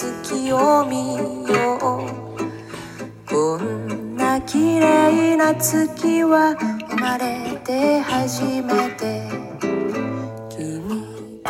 月を見よう。こんな綺麗な月は生まれて初めて。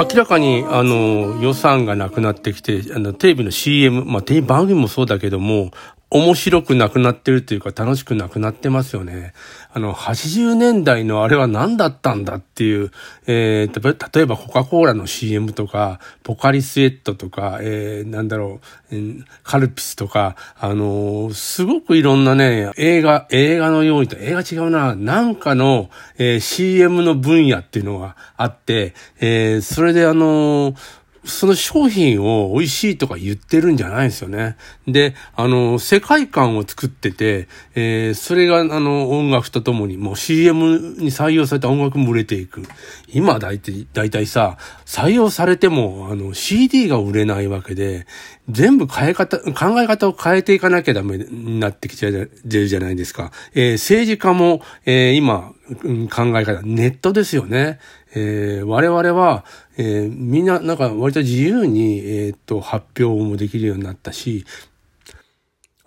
明らかに、あの、予算がなくなってきて、あの、テレビの CM、まあ、テレビ番組もそうだけども、面白くなくなってるというか楽しくなくなってますよね。あの、80年代のあれは何だったんだっていう、えー、例えばコカ・コーラの CM とか、ポカリスエットとか、えー、なんだろう、カルピスとか、あのー、すごくいろんなね、映画、映画のようにと、映画違うな、なんかの、えー、CM の分野っていうのがあって、えー、それであのーその商品を美味しいとか言ってるんじゃないんですよね。で、あの、世界観を作ってて、えー、それがあの、音楽とともに、もう CM に採用された音楽も売れていく。今だいたい、だいたいさ、採用されても、あの、CD が売れないわけで、全部変え方、考え方を変えていかなきゃダメになってきちゃうじゃないですか。えー、政治家も、えー、今、考え方、ネットですよね。えー、我々は、えー、みんななんか割と自由に、えー、っと発表もできるようになったし、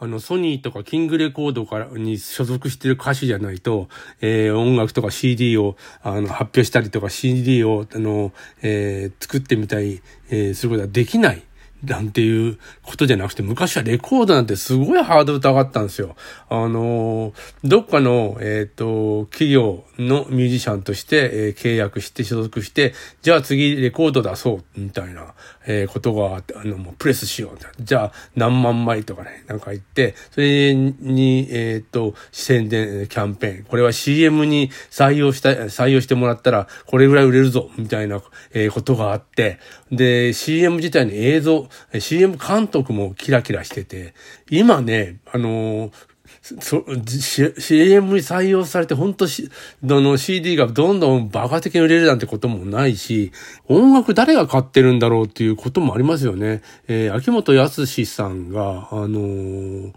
あの、ソニーとかキングレコードからに所属してる歌手じゃないと、えー、音楽とか CD を、あの、発表したりとか CD を、あの、えー、作ってみたり、えー、することはできない。なんていうことじゃなくて、昔はレコードなんてすごいハードル高かったんですよ。あの、どっかの、えっ、ー、と、企業のミュージシャンとして、えー、契約して所属して、じゃあ次レコード出そう、みたいな、えー、ことがあって、あの、もうプレスしよう、じゃあ何万枚とかね、なんか言って、それに、えっ、と、宣伝、キャンペーン、これは CM に採用した、採用してもらったら、これぐらい売れるぞ、みたいな、えことがあって、で、CM 自体の映像、CM 監督もキラキラしてて、今ね、あのー、そ、CM に採用されて、本当し、どの CD がどんどんバカ的に売れるなんてこともないし、音楽誰が買ってるんだろうっていうこともありますよね。えー、秋元康さんが、あのー、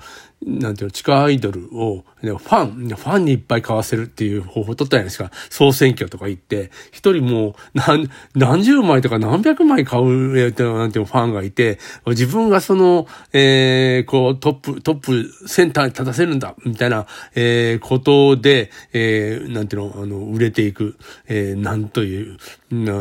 なんていうの、地下アイドルを、ファン、ファンにいっぱい買わせるっていう方法を取ったじゃないですか。総選挙とか行って、一人もう何、何十枚とか何百枚買う、なんていうファンがいて、自分がその、えー、こう、トップ、トップセンターに立たせるんだ、みたいな、えー、ことで、えー、なんていうの、あの、売れていく、えー、なんという、な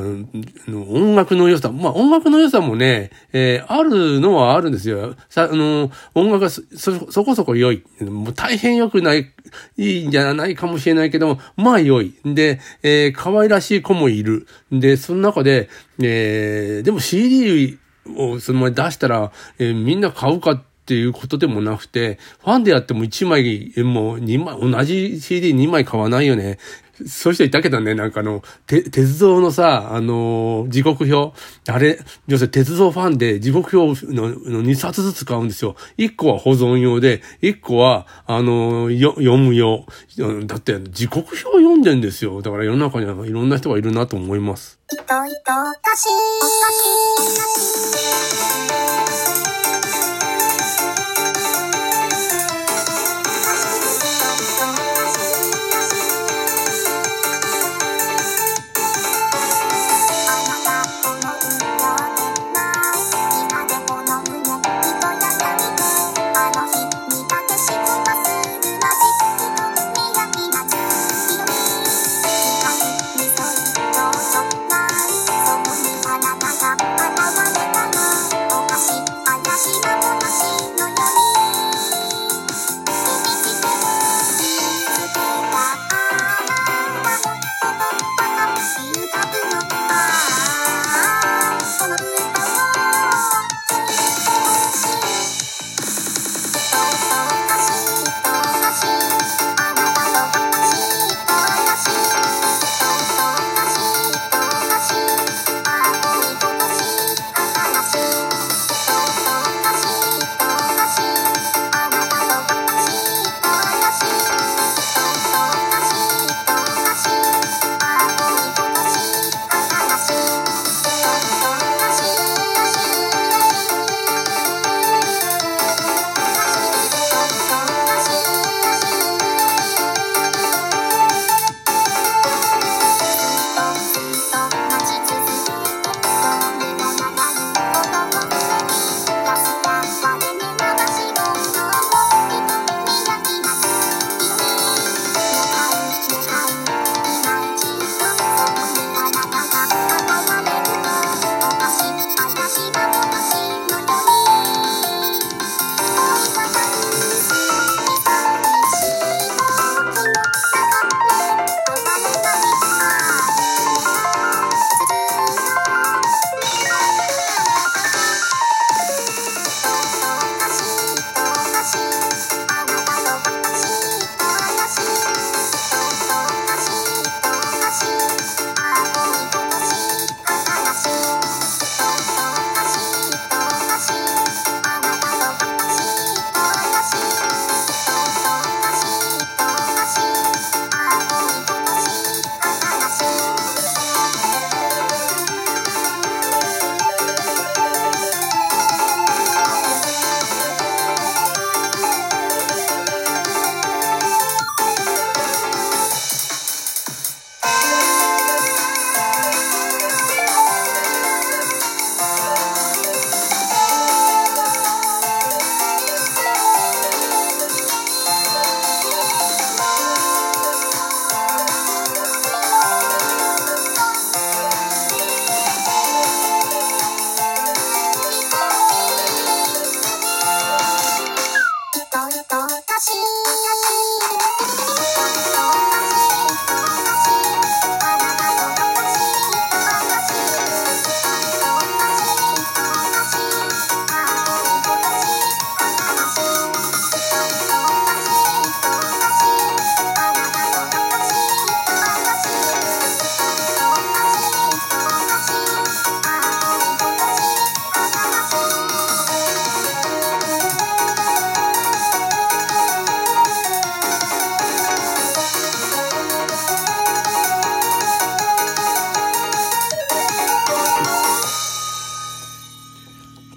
音楽の良さ、まあ音楽の良さもね、えー、あるのはあるんですよ。さ、あの、音楽がそ、そこそこ良い。もう大変良くない、いいんじゃないかもしれないけども、まあ良い。で、えー、可愛らしい子もいる。で、その中で、えー、でも CD をその前出したら、えー、みんな買うかっていうことでもなくて、ファンでやっても1枚、もう2枚、同じ CD2 枚買わないよね。そういう人いたけどね、なんかあの、て、鉄道のさ、あのー、時刻表。あれ、要するに鉄道ファンで時刻表のの2冊ずつ買うんですよ。1個は保存用で、1個は、あのー、読む用。だって、時刻表読んでんですよ。だから世の中にはいろんな人がいるなと思います。いといと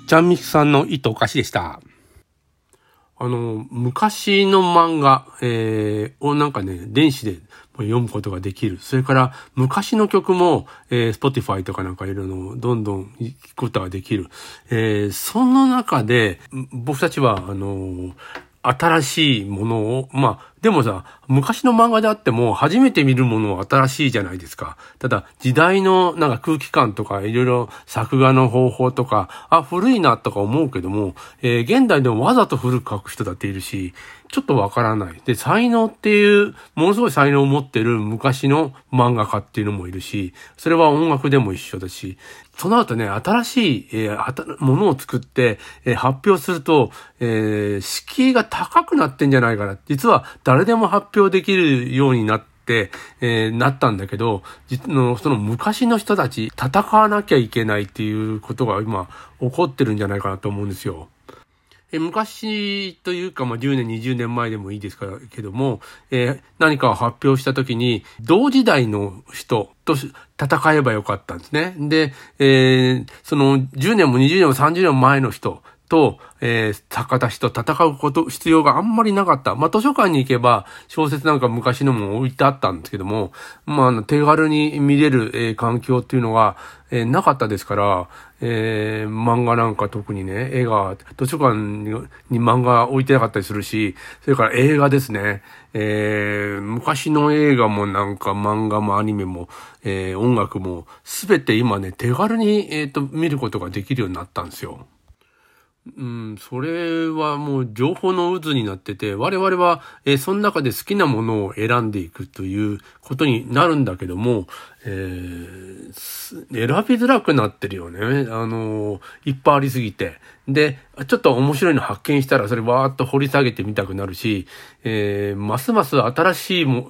ちゃんみきさんの糸おかしでした。あの、昔の漫画、えー、をなんかね、電子で読むことができる。それから、昔の曲も、えー、Spotify とかなんかいろいろどんどん聞くことができる。えー、その中で、僕たちは、あの新しいものを、まあ、でもさ、昔の漫画であっても、初めて見るものは新しいじゃないですか。ただ、時代のなんか空気感とか、いろいろ作画の方法とか、あ、古いなとか思うけども、えー、現代でもわざと古く書く人だっているし、ちょっとわからない。で、才能っていう、ものすごい才能を持ってる昔の漫画家っていうのもいるし、それは音楽でも一緒だし、その後ね、新しい、えー、ものを作って、えー、発表すると、えー、敷居が高くなってんじゃないかな。実は誰でも発表できるようになって、えー、なったんだけど、実の、その昔の人たち、戦わなきゃいけないっていうことが今、起こってるんじゃないかなと思うんですよ。え昔というか、まあ、10年、20年前でもいいですからけども、えー、何かを発表したときに、同時代の人と戦えばよかったんですね。で、えー、その10年も20年も30年も前の人と、えー、坂田氏と戦うこと、必要があんまりなかった。まあ、図書館に行けば、小説なんか昔のも置いてあったんですけども、まあ、手軽に見れる、えー、環境っていうのが、えー、なかったですから、えー、漫画なんか特にね、映画、図書館にに漫画置いてなかったりするし、それから映画ですね。えー、昔の映画もなんか漫画もアニメも、えー、音楽も、すべて今ね、手軽に、えっ、ー、と、見ることができるようになったんですよ。うん、それはもう情報の渦になってて、我々は、え、その中で好きなものを選んでいくということになるんだけども、えー、選びづらくなってるよね。あのー、いっぱいありすぎて。で、ちょっと面白いの発見したら、それわーっと掘り下げてみたくなるし、えー、ますます新しいも、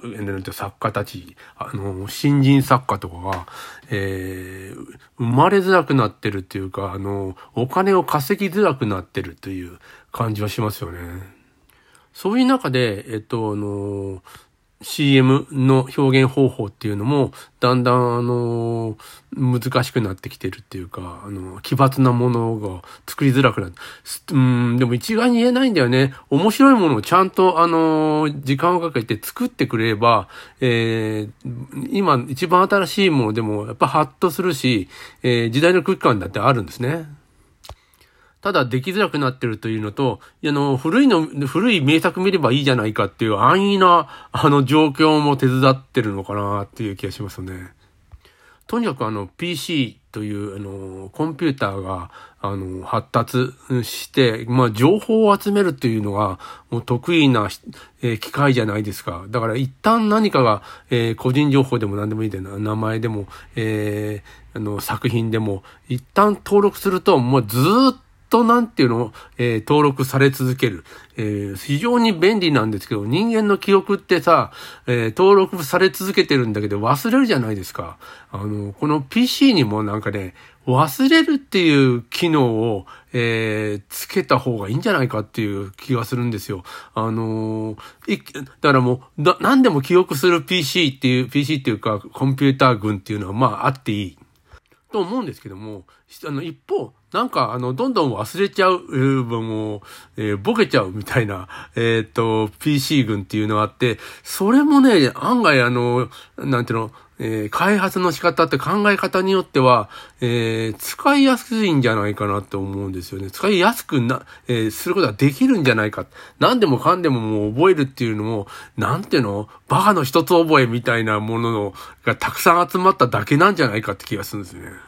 作家たち、あの、新人作家とかが、えー、生まれづらくなってるっていうか、あの、お金を稼ぎづらくなってるという感じはしますよね。そういう中で、えっと、あの、CM の表現方法っていうのも、だんだん、あの、難しくなってきてるっていうか、あの、奇抜なものが作りづらくなって、うん、でも一概に言えないんだよね。面白いものをちゃんと、あの、時間をかけて作ってくれれば、えー、今一番新しいものでも、やっぱハッとするし、えー、時代の空気感だってあるんですね。ただできづらくなってるというのと、あの、古いの、古い名作見ればいいじゃないかっていう安易な、あの、状況も手伝ってるのかなっていう気がしますね。とにかくあの、PC という、あの、コンピューターが、あの、発達して、まあ、情報を集めるっていうのが、もう得意な、えー、機械じゃないですか。だから一旦何かが、えー、個人情報でも何でもいいんだよな。名前でも、えー、あの、作品でも、一旦登録すると、もうずっととなんていうのを、えー、登録され続ける。えー、非常に便利なんですけど、人間の記憶ってさ、えー、登録され続けてるんだけど忘れるじゃないですか。あの、この PC にもなんかね、忘れるっていう機能を、えー、つけた方がいいんじゃないかっていう気がするんですよ。あのー、だからもう、だ、何でも記憶する PC っていう、PC っていうか、コンピューター群っていうのは、まあ、あっていい。と思うんですけども、あの、一方、なんか、あの、どんどん忘れちゃう、えー、もう、えー、ボケちゃうみたいな、えっ、と、PC 群っていうのがあって、それもね、案外あの、なんていうの、えー、開発の仕方って考え方によっては、えー、使いやすいんじゃないかなって思うんですよね。使いやすくな、えー、することができるんじゃないか。何でもかんでももう覚えるっていうのも、なんていうのバカの一つ覚えみたいなもののがたくさん集まっただけなんじゃないかって気がするんですよね。